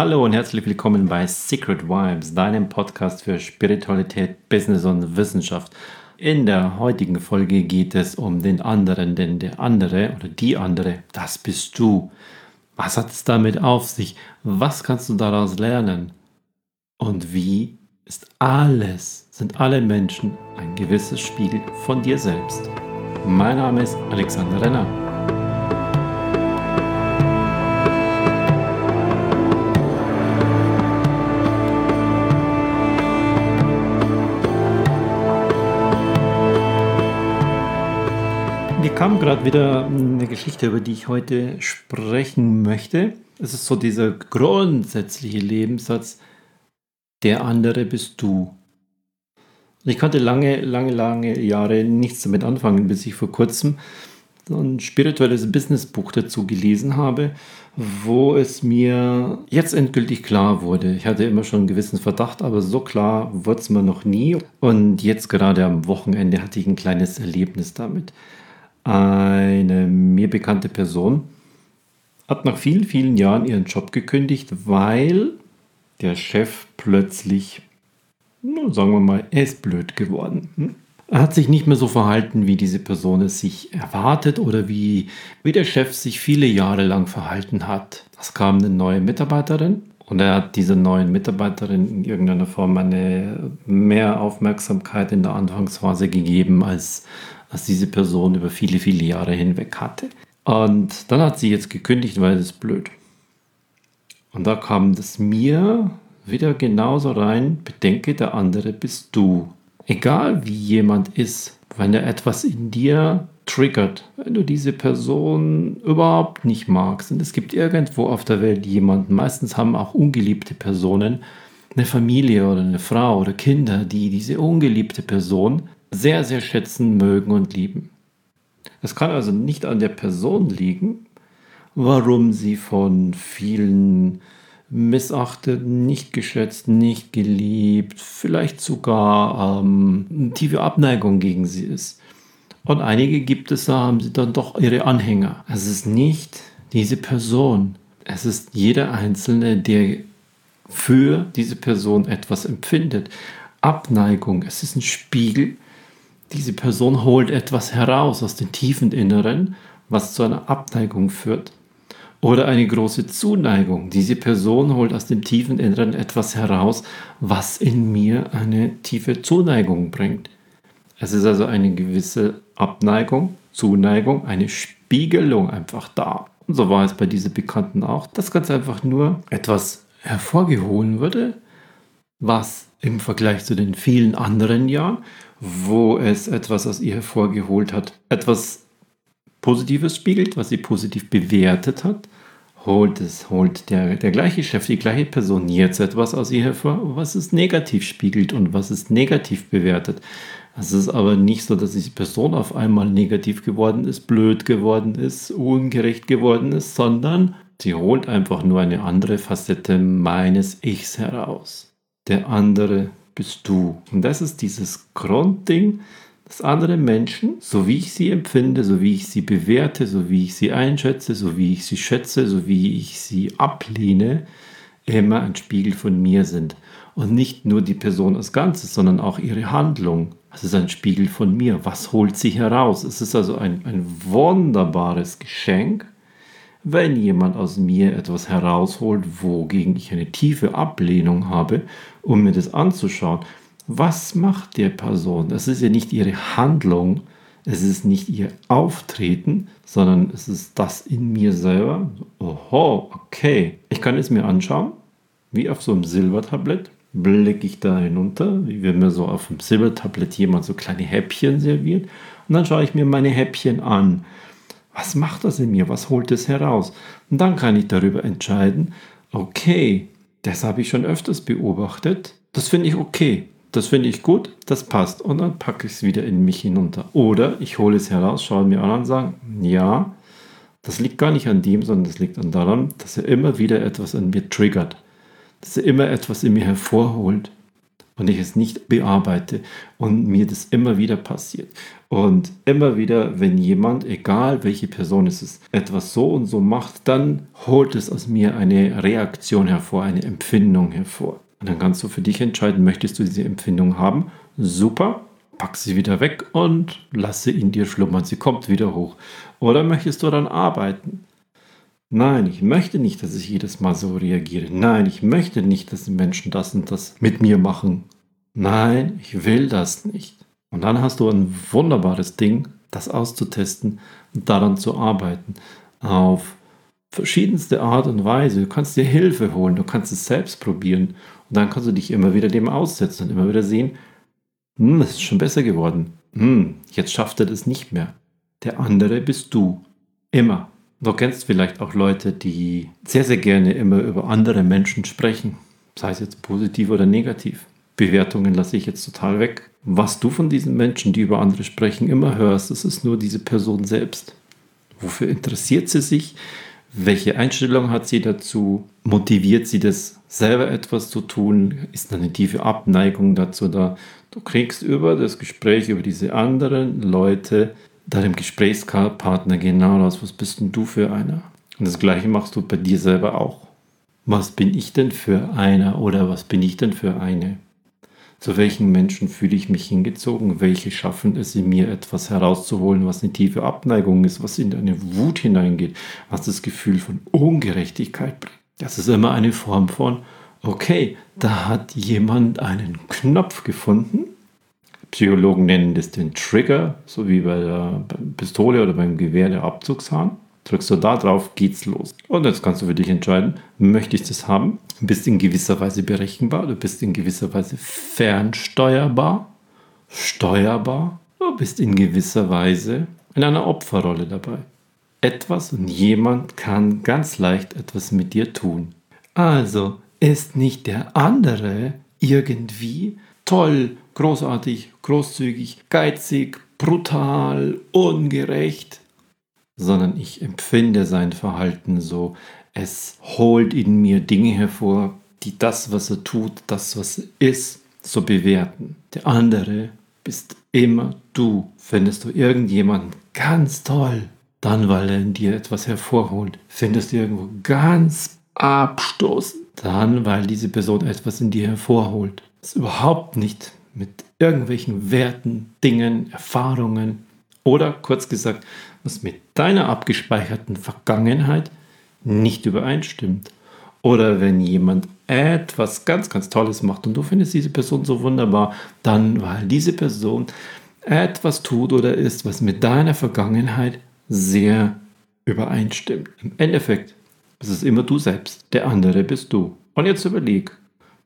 Hallo und herzlich willkommen bei Secret Vibes, deinem Podcast für Spiritualität, Business und Wissenschaft. In der heutigen Folge geht es um den anderen, denn der andere oder die andere, das bist du. Was hat es damit auf sich? Was kannst du daraus lernen? Und wie ist alles, sind alle Menschen ein gewisses Spiegel von dir selbst? Mein Name ist Alexander Renner. Kam gerade wieder eine Geschichte, über die ich heute sprechen möchte. Es ist so dieser grundsätzliche Lebenssatz, der andere bist du. Ich konnte lange, lange, lange Jahre nichts damit anfangen, bis ich vor kurzem ein spirituelles Businessbuch dazu gelesen habe, wo es mir jetzt endgültig klar wurde. Ich hatte immer schon einen gewissen Verdacht, aber so klar wurde es mir noch nie. Und jetzt gerade am Wochenende hatte ich ein kleines Erlebnis damit. Eine mir bekannte Person hat nach vielen, vielen Jahren ihren Job gekündigt, weil der Chef plötzlich, sagen wir mal, er ist blöd geworden. Hm? Er hat sich nicht mehr so verhalten, wie diese Person es sich erwartet oder wie, wie der Chef sich viele Jahre lang verhalten hat. Es kam eine neue Mitarbeiterin und er hat dieser neuen Mitarbeiterin in irgendeiner Form eine mehr Aufmerksamkeit in der Anfangsphase gegeben, als, als diese Person über viele, viele Jahre hinweg hatte. Und dann hat sie jetzt gekündigt, weil es ist blöd. Und da kam das mir wieder genauso rein, bedenke, der andere bist du. Egal wie jemand ist, wenn er etwas in dir triggert, wenn du diese Person überhaupt nicht magst. Und es gibt irgendwo auf der Welt jemanden, meistens haben auch ungeliebte Personen, eine Familie oder eine Frau oder Kinder, die diese ungeliebte Person sehr, sehr schätzen, mögen und lieben. Es kann also nicht an der Person liegen, warum sie von vielen missachtet, nicht geschätzt, nicht geliebt, vielleicht sogar ähm, eine tiefe Abneigung gegen sie ist. Und einige gibt es, da haben sie dann doch ihre Anhänger. Es ist nicht diese Person. Es ist jeder Einzelne, der für diese Person etwas empfindet. Abneigung, es ist ein Spiegel. Diese Person holt etwas heraus aus dem tiefen Inneren, was zu einer Abneigung führt oder eine große Zuneigung. Diese Person holt aus dem tiefen Inneren etwas heraus, was in mir eine tiefe Zuneigung bringt. Es ist also eine gewisse Abneigung, Zuneigung, eine Spiegelung einfach da. Und so war es bei diesen Bekannten auch, dass ganz einfach nur etwas hervorgehoben wurde, was im Vergleich zu den vielen anderen Jahren, wo es etwas aus ihr hervorgeholt hat, etwas Positives spiegelt, was sie positiv bewertet hat, holt es, holt der, der gleiche Chef, die gleiche Person jetzt etwas aus ihr hervor, was es negativ spiegelt und was es negativ bewertet. Es ist aber nicht so, dass diese Person auf einmal negativ geworden ist, blöd geworden ist, ungerecht geworden ist, sondern sie holt einfach nur eine andere Facette meines Ichs heraus. Der andere bist du. Und das ist dieses Grundding, dass andere Menschen, so wie ich sie empfinde, so wie ich sie bewerte, so wie ich sie einschätze, so wie ich sie schätze, so wie ich sie ablehne, immer ein Spiegel von mir sind. Und nicht nur die Person als Ganzes, sondern auch ihre Handlung. Es ist ein Spiegel von mir. Was holt sie heraus? Es ist also ein, ein wunderbares Geschenk, wenn jemand aus mir etwas herausholt, wogegen ich eine tiefe Ablehnung habe, um mir das anzuschauen was macht der Person? Das ist ja nicht ihre Handlung, es ist nicht ihr Auftreten, sondern es ist das in mir selber. Oho, okay. Ich kann es mir anschauen, wie auf so einem Silbertablett. Blicke ich da hinunter, wie wenn mir so auf dem Silbertablett jemand so kleine Häppchen serviert. Und dann schaue ich mir meine Häppchen an. Was macht das in mir? Was holt es heraus? Und dann kann ich darüber entscheiden, okay, das habe ich schon öfters beobachtet. Das finde ich okay das finde ich gut, das passt. Und dann packe ich es wieder in mich hinunter. Oder ich hole es heraus, schaue mir an und sage, ja, das liegt gar nicht an dem, sondern das liegt an daran, dass er immer wieder etwas an mir triggert. Dass er immer etwas in mir hervorholt. und ich es nicht bearbeite und mir das immer wieder passiert. Und immer wieder, wenn jemand, egal welche Person es ist, etwas so und so macht, dann holt es aus mir eine Reaktion hervor, eine Empfindung hervor. Und dann kannst du für dich entscheiden, möchtest du diese Empfindung haben? Super, pack sie wieder weg und lass sie in dir schlummern. Sie kommt wieder hoch. Oder möchtest du dann arbeiten? Nein, ich möchte nicht, dass ich jedes Mal so reagiere. Nein, ich möchte nicht, dass die Menschen das und das mit mir machen. Nein, ich will das nicht. Und dann hast du ein wunderbares Ding, das auszutesten und daran zu arbeiten. Auf verschiedenste Art und Weise. Du kannst dir Hilfe holen, du kannst es selbst probieren. Und dann kannst du dich immer wieder dem aussetzen und immer wieder sehen, hm, es ist schon besser geworden. Hm, jetzt schafft er das nicht mehr. Der andere bist du. Immer. Du kennst vielleicht auch Leute, die sehr, sehr gerne immer über andere Menschen sprechen, sei es jetzt positiv oder negativ. Bewertungen lasse ich jetzt total weg. Was du von diesen Menschen, die über andere sprechen, immer hörst, das ist nur diese Person selbst. Wofür interessiert sie sich? Welche Einstellung hat sie dazu? Motiviert sie das, selber etwas zu tun? Ist eine tiefe Abneigung dazu da? Du kriegst über das Gespräch über diese anderen Leute deinem Gesprächspartner genau raus, was bist denn du für einer? Und das gleiche machst du bei dir selber auch. Was bin ich denn für einer oder was bin ich denn für eine? Zu welchen Menschen fühle ich mich hingezogen? Welche schaffen es in mir, etwas herauszuholen, was eine tiefe Abneigung ist, was in eine Wut hineingeht, was das Gefühl von Ungerechtigkeit bringt? Das ist immer eine Form von, okay, da hat jemand einen Knopf gefunden, Psychologen nennen das den Trigger, so wie bei der Pistole oder beim Gewehr der Abzugshahn. Drückst du da drauf, geht's los. Und jetzt kannst du für dich entscheiden, möchte ich das haben? Du bist in gewisser Weise berechenbar, du bist in gewisser Weise fernsteuerbar, steuerbar, du bist in gewisser Weise in einer Opferrolle dabei. Etwas und jemand kann ganz leicht etwas mit dir tun. Also ist nicht der andere irgendwie toll, großartig, großzügig, geizig, brutal, ungerecht, sondern ich empfinde sein Verhalten so. Es holt in mir Dinge hervor, die das, was er tut, das, was er ist, so bewerten. Der andere bist immer du. Findest du irgendjemanden ganz toll, dann, weil er in dir etwas hervorholt. Findest du irgendwo ganz abstoßend, dann, weil diese Person etwas in dir hervorholt es überhaupt nicht mit irgendwelchen Werten, Dingen, Erfahrungen oder kurz gesagt, was mit deiner abgespeicherten Vergangenheit nicht übereinstimmt. Oder wenn jemand etwas ganz, ganz Tolles macht und du findest diese Person so wunderbar, dann weil diese Person etwas tut oder ist, was mit deiner Vergangenheit sehr übereinstimmt. Im Endeffekt ist es immer du selbst, der andere bist du. Und jetzt überleg,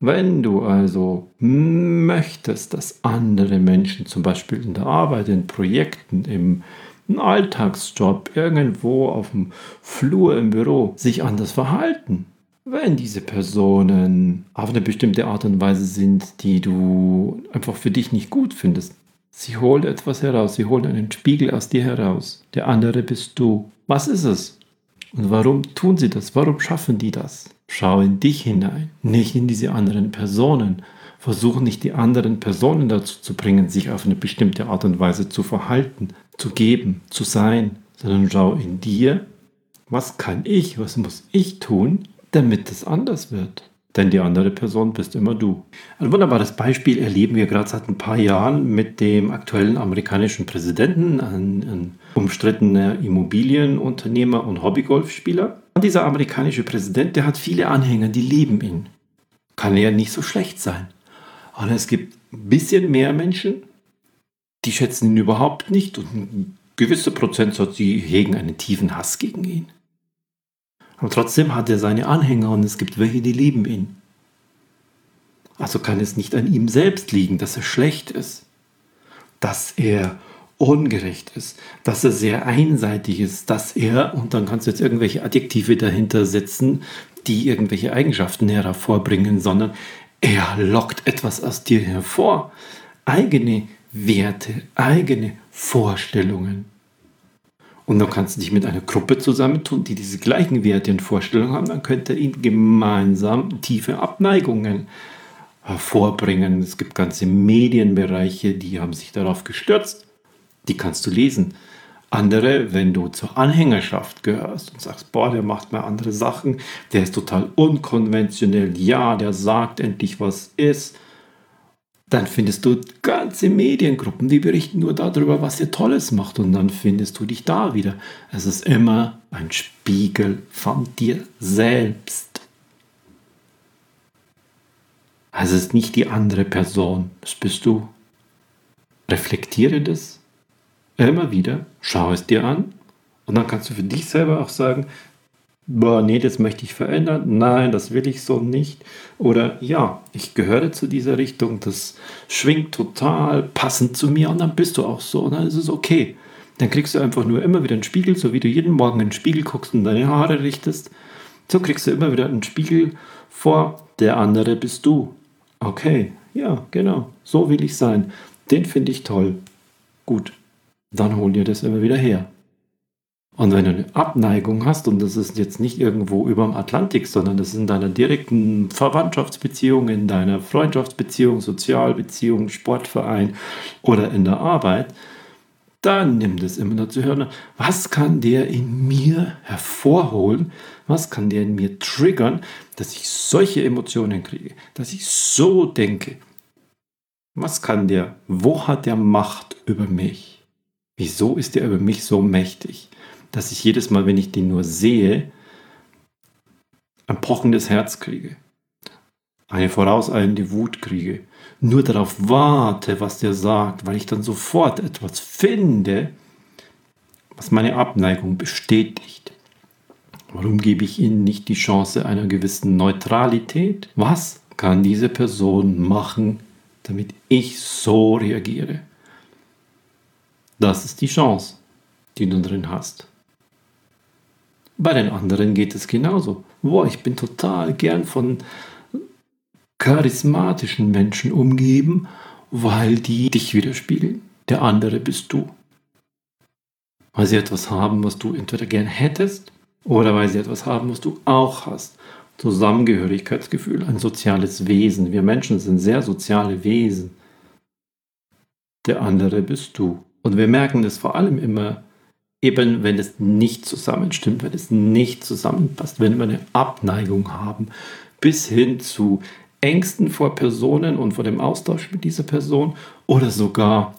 wenn du also möchtest, dass andere Menschen zum Beispiel in der Arbeit, in Projekten, im Alltagsjob, irgendwo auf dem Flur im Büro sich anders verhalten, wenn diese Personen auf eine bestimmte Art und Weise sind, die du einfach für dich nicht gut findest, sie holen etwas heraus, sie holen einen Spiegel aus dir heraus. Der andere bist du. Was ist es? Und warum tun sie das? Warum schaffen die das? Schau in dich hinein, nicht in diese anderen Personen. Versuche nicht die anderen Personen dazu zu bringen, sich auf eine bestimmte Art und Weise zu verhalten, zu geben, zu sein, sondern schau in dir, was kann ich, was muss ich tun, damit es anders wird. Denn die andere Person bist immer du. Ein wunderbares Beispiel erleben wir gerade seit ein paar Jahren mit dem aktuellen amerikanischen Präsidenten, ein, ein umstrittener Immobilienunternehmer und Hobbygolfspieler. Dieser amerikanische Präsident, der hat viele Anhänger, die lieben ihn. Kann ja nicht so schlecht sein. Und es gibt ein bisschen mehr Menschen, die schätzen ihn überhaupt nicht und ein gewisser Prozentsatz, die hegen einen tiefen Hass gegen ihn. Aber trotzdem hat er seine Anhänger und es gibt welche, die lieben ihn. Also kann es nicht an ihm selbst liegen, dass er schlecht ist, dass er ungerecht ist, dass er sehr einseitig ist, dass er, und dann kannst du jetzt irgendwelche Adjektive dahinter setzen, die irgendwelche Eigenschaften hervorbringen, sondern er lockt etwas aus dir hervor. Eigene Werte, eigene Vorstellungen. Und dann kannst du dich mit einer Gruppe zusammentun, die diese gleichen Werte und Vorstellungen haben, dann könnt ihr ihnen gemeinsam tiefe Abneigungen hervorbringen. Es gibt ganze Medienbereiche, die haben sich darauf gestürzt. Die kannst du lesen. Andere, wenn du zur Anhängerschaft gehörst und sagst, boah, der macht mal andere Sachen, der ist total unkonventionell, ja, der sagt endlich, was ist, dann findest du ganze Mediengruppen, die berichten nur darüber, was ihr Tolles macht und dann findest du dich da wieder. Es ist immer ein Spiegel von dir selbst. Also es ist nicht die andere Person, das bist du. Reflektiere das immer wieder, schau es dir an und dann kannst du für dich selber auch sagen, boah, nee, das möchte ich verändern, nein, das will ich so nicht. Oder ja, ich gehöre zu dieser Richtung, das schwingt total passend zu mir und dann bist du auch so und dann ist es okay. Dann kriegst du einfach nur immer wieder einen Spiegel, so wie du jeden Morgen in den Spiegel guckst und deine Haare richtest. So kriegst du immer wieder einen Spiegel vor, der andere bist du. Okay, ja, genau, so will ich sein. Den finde ich toll. Gut, dann hol dir das immer wieder her. Und wenn du eine Abneigung hast, und das ist jetzt nicht irgendwo über dem Atlantik, sondern das ist in deiner direkten Verwandtschaftsbeziehung, in deiner Freundschaftsbeziehung, Sozialbeziehung, Sportverein oder in der Arbeit, dann nimm das immer dazu hören. Was kann der in mir hervorholen? Was kann der in mir triggern, dass ich solche Emotionen kriege, dass ich so denke? Was kann der? Wo hat der Macht über mich? Wieso ist der über mich so mächtig? dass ich jedes Mal, wenn ich den nur sehe, ein pochendes Herz kriege, eine vorauseilende Wut kriege, nur darauf warte, was der sagt, weil ich dann sofort etwas finde, was meine Abneigung bestätigt. Warum gebe ich ihnen nicht die Chance einer gewissen Neutralität? Was kann diese Person machen, damit ich so reagiere? Das ist die Chance, die du drin hast. Bei den anderen geht es genauso. Boah, ich bin total gern von charismatischen Menschen umgeben, weil die dich widerspiegeln. Der andere bist du. Weil sie etwas haben, was du entweder gern hättest, oder weil sie etwas haben, was du auch hast. Zusammengehörigkeitsgefühl, ein soziales Wesen. Wir Menschen sind sehr soziale Wesen. Der andere bist du. Und wir merken das vor allem immer eben wenn es nicht zusammenstimmt, wenn es nicht zusammenpasst, wenn wir eine Abneigung haben, bis hin zu Ängsten vor Personen und vor dem Austausch mit dieser Person oder sogar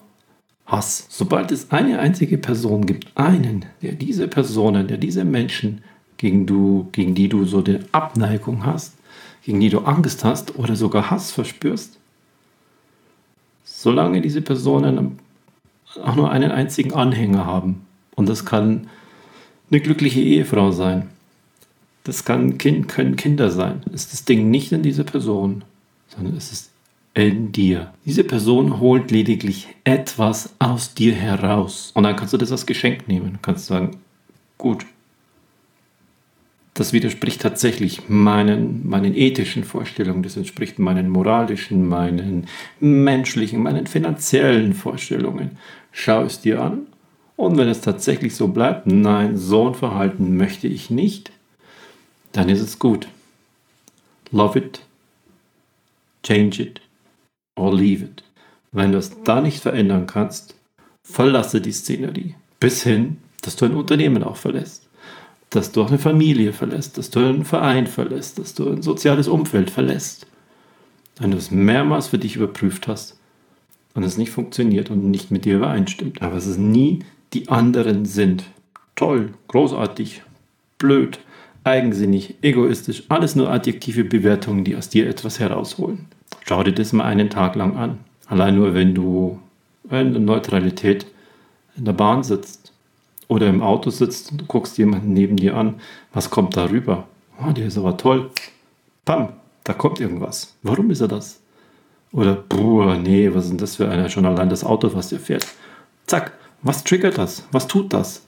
Hass. Sobald es eine einzige Person gibt, einen, der diese Personen, der diese Menschen, gegen, du, gegen die du so eine Abneigung hast, gegen die du Angst hast oder sogar Hass verspürst, solange diese Personen auch nur einen einzigen Anhänger haben, und das kann eine glückliche Ehefrau sein. Das kann kind, können Kinder sein. Ist das Ding nicht in dieser Person, sondern es ist in dir. Diese Person holt lediglich etwas aus dir heraus. Und dann kannst du das als Geschenk nehmen. Du kannst sagen, gut, das widerspricht tatsächlich meinen, meinen ethischen Vorstellungen, das entspricht meinen moralischen, meinen menschlichen, meinen finanziellen Vorstellungen. Schau es dir an und wenn es tatsächlich so bleibt, nein, so ein Verhalten möchte ich nicht, dann ist es gut. Love it, change it or leave it. Wenn du es da nicht verändern kannst, verlasse die Szenerie. Bis hin, dass du ein Unternehmen auch verlässt, dass du auch eine Familie verlässt, dass du einen Verein verlässt, dass du ein soziales Umfeld verlässt. Wenn du es mehrmals für dich überprüft hast und es nicht funktioniert und nicht mit dir übereinstimmt. Aber es ist nie die anderen sind. Toll, großartig, blöd, eigensinnig, egoistisch, alles nur adjektive Bewertungen, die aus dir etwas herausholen. Schau dir das mal einen Tag lang an. Allein nur, wenn du in der Neutralität in der Bahn sitzt oder im Auto sitzt und du guckst jemanden neben dir an, was kommt da rüber? Oh, der ist aber toll. Pam, da kommt irgendwas. Warum ist er das? Oder, boah, nee, was ist denn das für einer? Schon allein das Auto, was der fährt. Zack, was triggert das? Was tut das?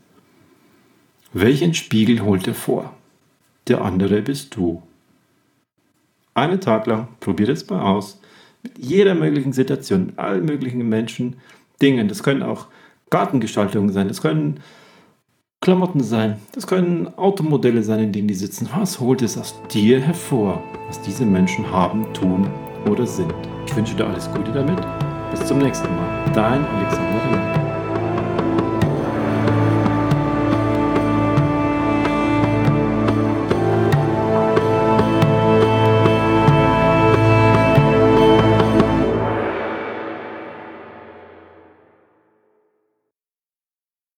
Welchen Spiegel holt er vor? Der andere bist du. Einen Tag lang, probier es mal aus. Mit jeder möglichen Situation, mit allen möglichen Menschen, Dingen. Das können auch Gartengestaltungen sein, das können Klamotten sein, das können Automodelle sein, in denen die sitzen. Was holt es aus dir hervor, was diese Menschen haben, tun oder sind. Ich wünsche dir alles Gute damit. Bis zum nächsten Mal. Dein Alexander Renner.